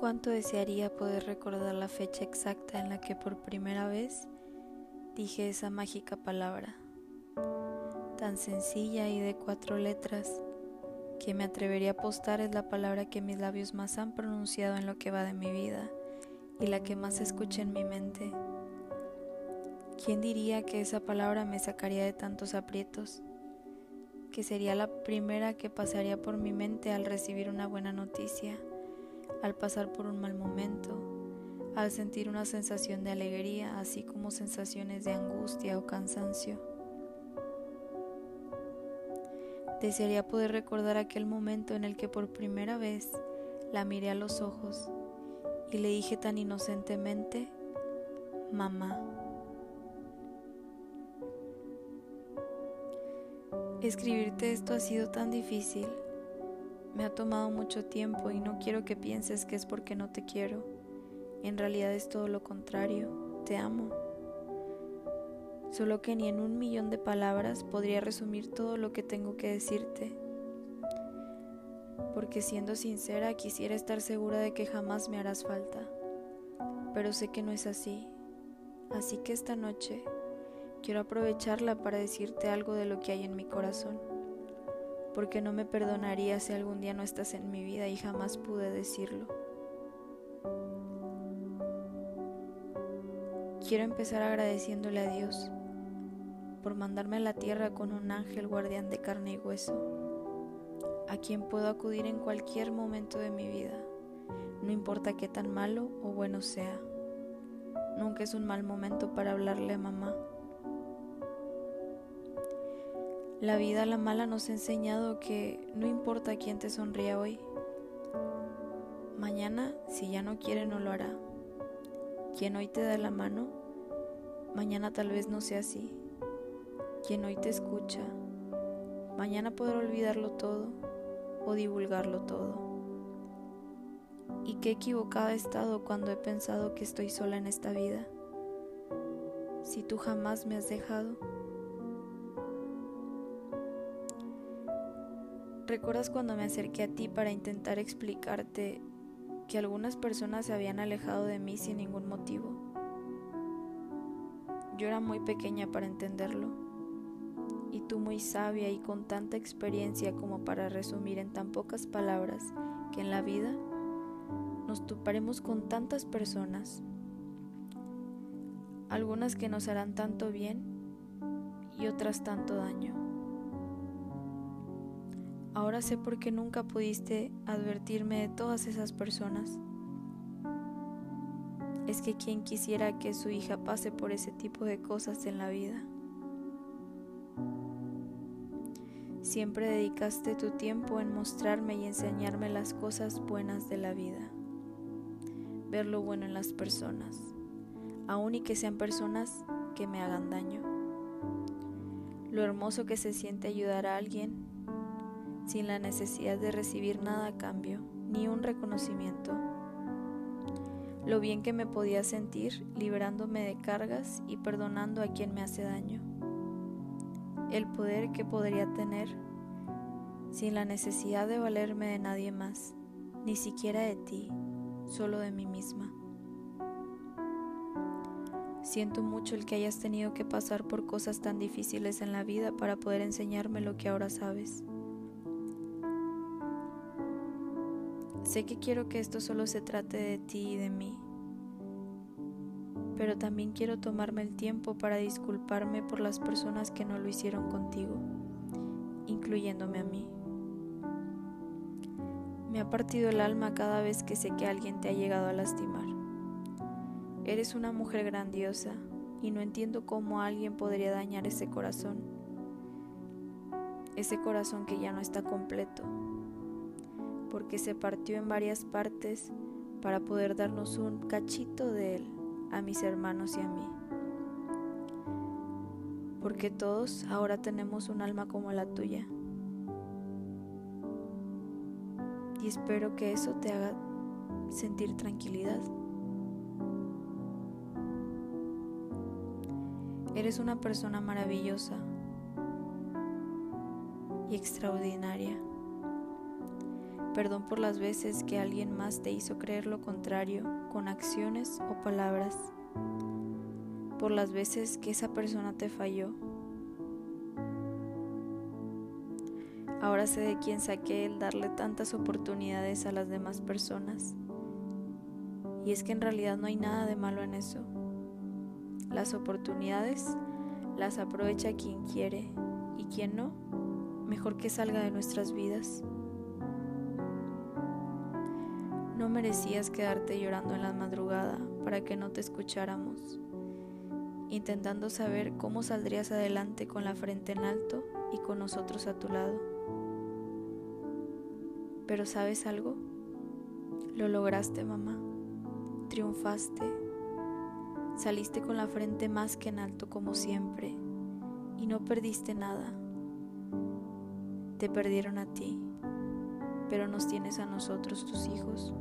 cuánto desearía poder recordar la fecha exacta en la que por primera vez dije esa mágica palabra, tan sencilla y de cuatro letras, que me atrevería a apostar es la palabra que mis labios más han pronunciado en lo que va de mi vida y la que más escuché en mi mente. ¿Quién diría que esa palabra me sacaría de tantos aprietos? Que sería la primera que pasaría por mi mente al recibir una buena noticia al pasar por un mal momento, al sentir una sensación de alegría, así como sensaciones de angustia o cansancio. Desearía poder recordar aquel momento en el que por primera vez la miré a los ojos y le dije tan inocentemente, mamá. Escribirte esto ha sido tan difícil. Me ha tomado mucho tiempo y no quiero que pienses que es porque no te quiero. En realidad es todo lo contrario. Te amo. Solo que ni en un millón de palabras podría resumir todo lo que tengo que decirte. Porque siendo sincera quisiera estar segura de que jamás me harás falta. Pero sé que no es así. Así que esta noche quiero aprovecharla para decirte algo de lo que hay en mi corazón porque no me perdonaría si algún día no estás en mi vida y jamás pude decirlo. Quiero empezar agradeciéndole a Dios por mandarme a la tierra con un ángel guardián de carne y hueso, a quien puedo acudir en cualquier momento de mi vida, no importa qué tan malo o bueno sea. Nunca es un mal momento para hablarle a mamá La vida la mala nos ha enseñado que no importa quién te sonría hoy. Mañana, si ya no quiere, no lo hará. Quien hoy te da la mano, mañana tal vez no sea así. Quien hoy te escucha, mañana podrá olvidarlo todo o divulgarlo todo. Y qué equivocada he estado cuando he pensado que estoy sola en esta vida. Si tú jamás me has dejado, ¿Recuerdas cuando me acerqué a ti para intentar explicarte que algunas personas se habían alejado de mí sin ningún motivo? Yo era muy pequeña para entenderlo y tú muy sabia y con tanta experiencia como para resumir en tan pocas palabras que en la vida nos toparemos con tantas personas, algunas que nos harán tanto bien y otras tanto daño. Ahora sé por qué nunca pudiste advertirme de todas esas personas. Es que quien quisiera que su hija pase por ese tipo de cosas en la vida. Siempre dedicaste tu tiempo en mostrarme y enseñarme las cosas buenas de la vida. Ver lo bueno en las personas, aun y que sean personas que me hagan daño. Lo hermoso que se siente ayudar a alguien sin la necesidad de recibir nada a cambio, ni un reconocimiento. Lo bien que me podía sentir liberándome de cargas y perdonando a quien me hace daño. El poder que podría tener sin la necesidad de valerme de nadie más, ni siquiera de ti, solo de mí misma. Siento mucho el que hayas tenido que pasar por cosas tan difíciles en la vida para poder enseñarme lo que ahora sabes. Sé que quiero que esto solo se trate de ti y de mí, pero también quiero tomarme el tiempo para disculparme por las personas que no lo hicieron contigo, incluyéndome a mí. Me ha partido el alma cada vez que sé que alguien te ha llegado a lastimar. Eres una mujer grandiosa y no entiendo cómo alguien podría dañar ese corazón, ese corazón que ya no está completo porque se partió en varias partes para poder darnos un cachito de él a mis hermanos y a mí. Porque todos ahora tenemos un alma como la tuya. Y espero que eso te haga sentir tranquilidad. Eres una persona maravillosa y extraordinaria Perdón por las veces que alguien más te hizo creer lo contrario con acciones o palabras. Por las veces que esa persona te falló. Ahora sé de quién saqué el darle tantas oportunidades a las demás personas. Y es que en realidad no hay nada de malo en eso. Las oportunidades las aprovecha quien quiere y quien no, mejor que salga de nuestras vidas. No merecías quedarte llorando en la madrugada para que no te escucháramos, intentando saber cómo saldrías adelante con la frente en alto y con nosotros a tu lado. Pero ¿sabes algo? Lo lograste, mamá. Triunfaste. Saliste con la frente más que en alto como siempre y no perdiste nada. Te perdieron a ti, pero nos tienes a nosotros, tus hijos.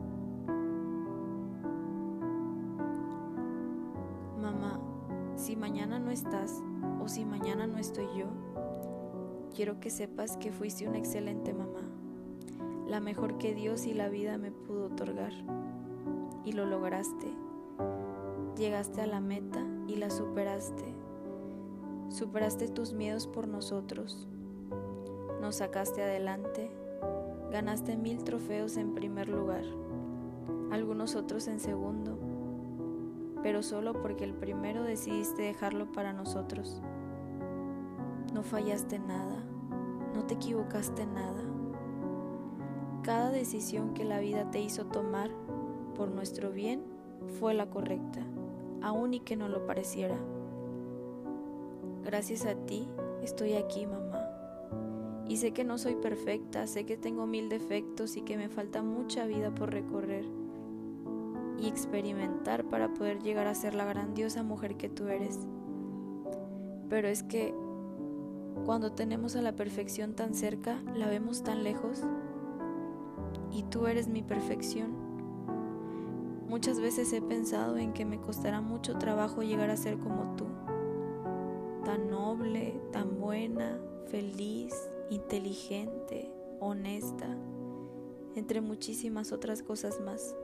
No estás o si mañana no estoy yo, quiero que sepas que fuiste una excelente mamá, la mejor que Dios y la vida me pudo otorgar. Y lo lograste. Llegaste a la meta y la superaste. Superaste tus miedos por nosotros. Nos sacaste adelante. Ganaste mil trofeos en primer lugar, algunos otros en segundo pero solo porque el primero decidiste dejarlo para nosotros. No fallaste nada, no te equivocaste nada. Cada decisión que la vida te hizo tomar por nuestro bien fue la correcta, aun y que no lo pareciera. Gracias a ti estoy aquí, mamá. Y sé que no soy perfecta, sé que tengo mil defectos y que me falta mucha vida por recorrer y experimentar para poder llegar a ser la grandiosa mujer que tú eres. Pero es que cuando tenemos a la perfección tan cerca, la vemos tan lejos y tú eres mi perfección. Muchas veces he pensado en que me costará mucho trabajo llegar a ser como tú, tan noble, tan buena, feliz, inteligente, honesta, entre muchísimas otras cosas más.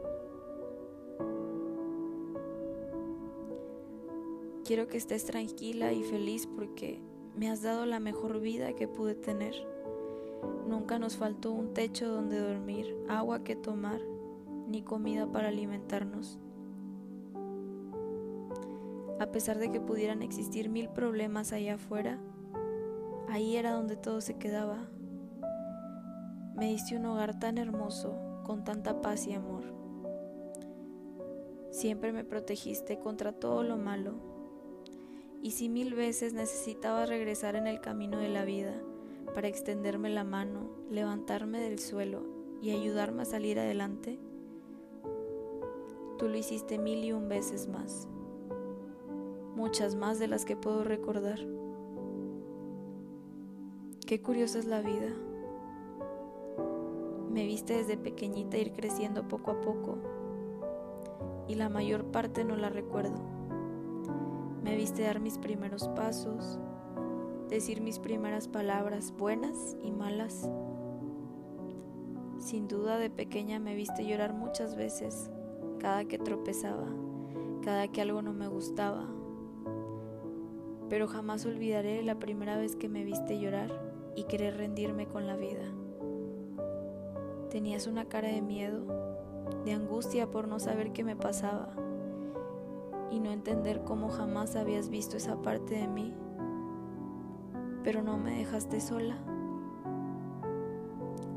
Quiero que estés tranquila y feliz porque me has dado la mejor vida que pude tener. Nunca nos faltó un techo donde dormir, agua que tomar, ni comida para alimentarnos. A pesar de que pudieran existir mil problemas allá afuera, ahí era donde todo se quedaba. Me diste un hogar tan hermoso, con tanta paz y amor. Siempre me protegiste contra todo lo malo y si mil veces necesitaba regresar en el camino de la vida para extenderme la mano, levantarme del suelo y ayudarme a salir adelante, tú lo hiciste mil y un veces más, muchas más de las que puedo recordar. Qué curiosa es la vida. Me viste desde pequeñita ir creciendo poco a poco y la mayor parte no la recuerdo. Me viste dar mis primeros pasos, decir mis primeras palabras buenas y malas. Sin duda de pequeña me viste llorar muchas veces, cada que tropezaba, cada que algo no me gustaba. Pero jamás olvidaré la primera vez que me viste llorar y querer rendirme con la vida. Tenías una cara de miedo, de angustia por no saber qué me pasaba y no entender cómo jamás habías visto esa parte de mí, pero no me dejaste sola.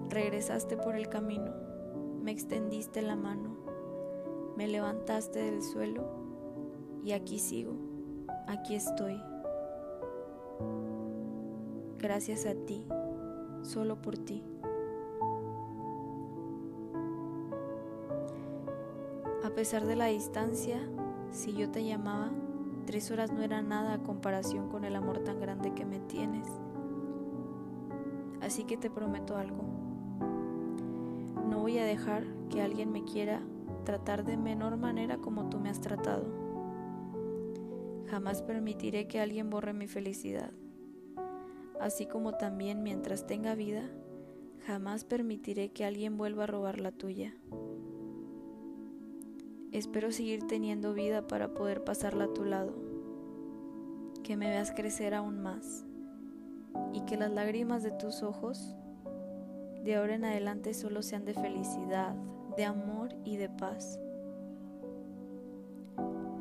Regresaste por el camino, me extendiste la mano, me levantaste del suelo y aquí sigo, aquí estoy. Gracias a ti, solo por ti. A pesar de la distancia, si yo te llamaba, tres horas no era nada a comparación con el amor tan grande que me tienes. Así que te prometo algo. No voy a dejar que alguien me quiera tratar de menor manera como tú me has tratado. Jamás permitiré que alguien borre mi felicidad. Así como también mientras tenga vida, Jamás permitiré que alguien vuelva a robar la tuya. Espero seguir teniendo vida para poder pasarla a tu lado, que me veas crecer aún más y que las lágrimas de tus ojos de ahora en adelante solo sean de felicidad, de amor y de paz.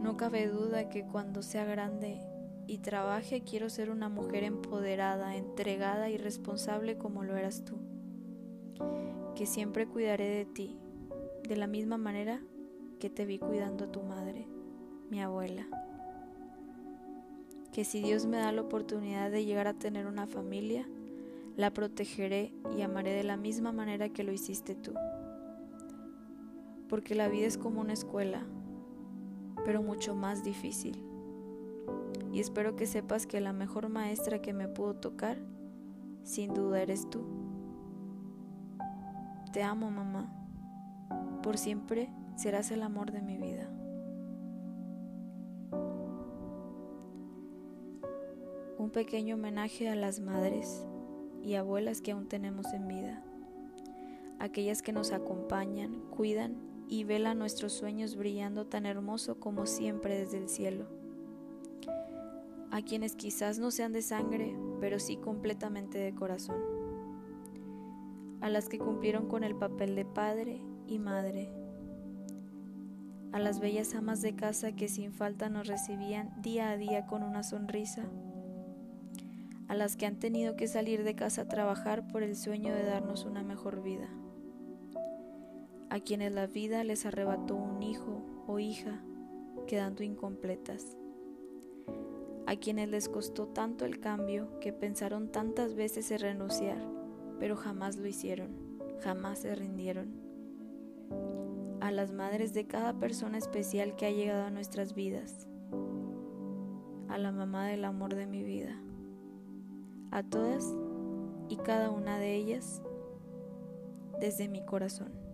No cabe duda que cuando sea grande y trabaje quiero ser una mujer empoderada, entregada y responsable como lo eras tú. Que siempre cuidaré de ti, de la misma manera que te vi cuidando a tu madre, mi abuela. Que si Dios me da la oportunidad de llegar a tener una familia, la protegeré y amaré de la misma manera que lo hiciste tú. Porque la vida es como una escuela, pero mucho más difícil. Y espero que sepas que la mejor maestra que me pudo tocar, sin duda eres tú. Te amo, mamá. Por siempre serás el amor de mi vida. Un pequeño homenaje a las madres y abuelas que aún tenemos en vida, aquellas que nos acompañan, cuidan y velan nuestros sueños brillando tan hermoso como siempre desde el cielo, a quienes quizás no sean de sangre, pero sí completamente de corazón, a las que cumplieron con el papel de padre y madre a las bellas amas de casa que sin falta nos recibían día a día con una sonrisa, a las que han tenido que salir de casa a trabajar por el sueño de darnos una mejor vida, a quienes la vida les arrebató un hijo o hija quedando incompletas, a quienes les costó tanto el cambio que pensaron tantas veces en renunciar, pero jamás lo hicieron, jamás se rindieron a las madres de cada persona especial que ha llegado a nuestras vidas, a la mamá del amor de mi vida, a todas y cada una de ellas desde mi corazón.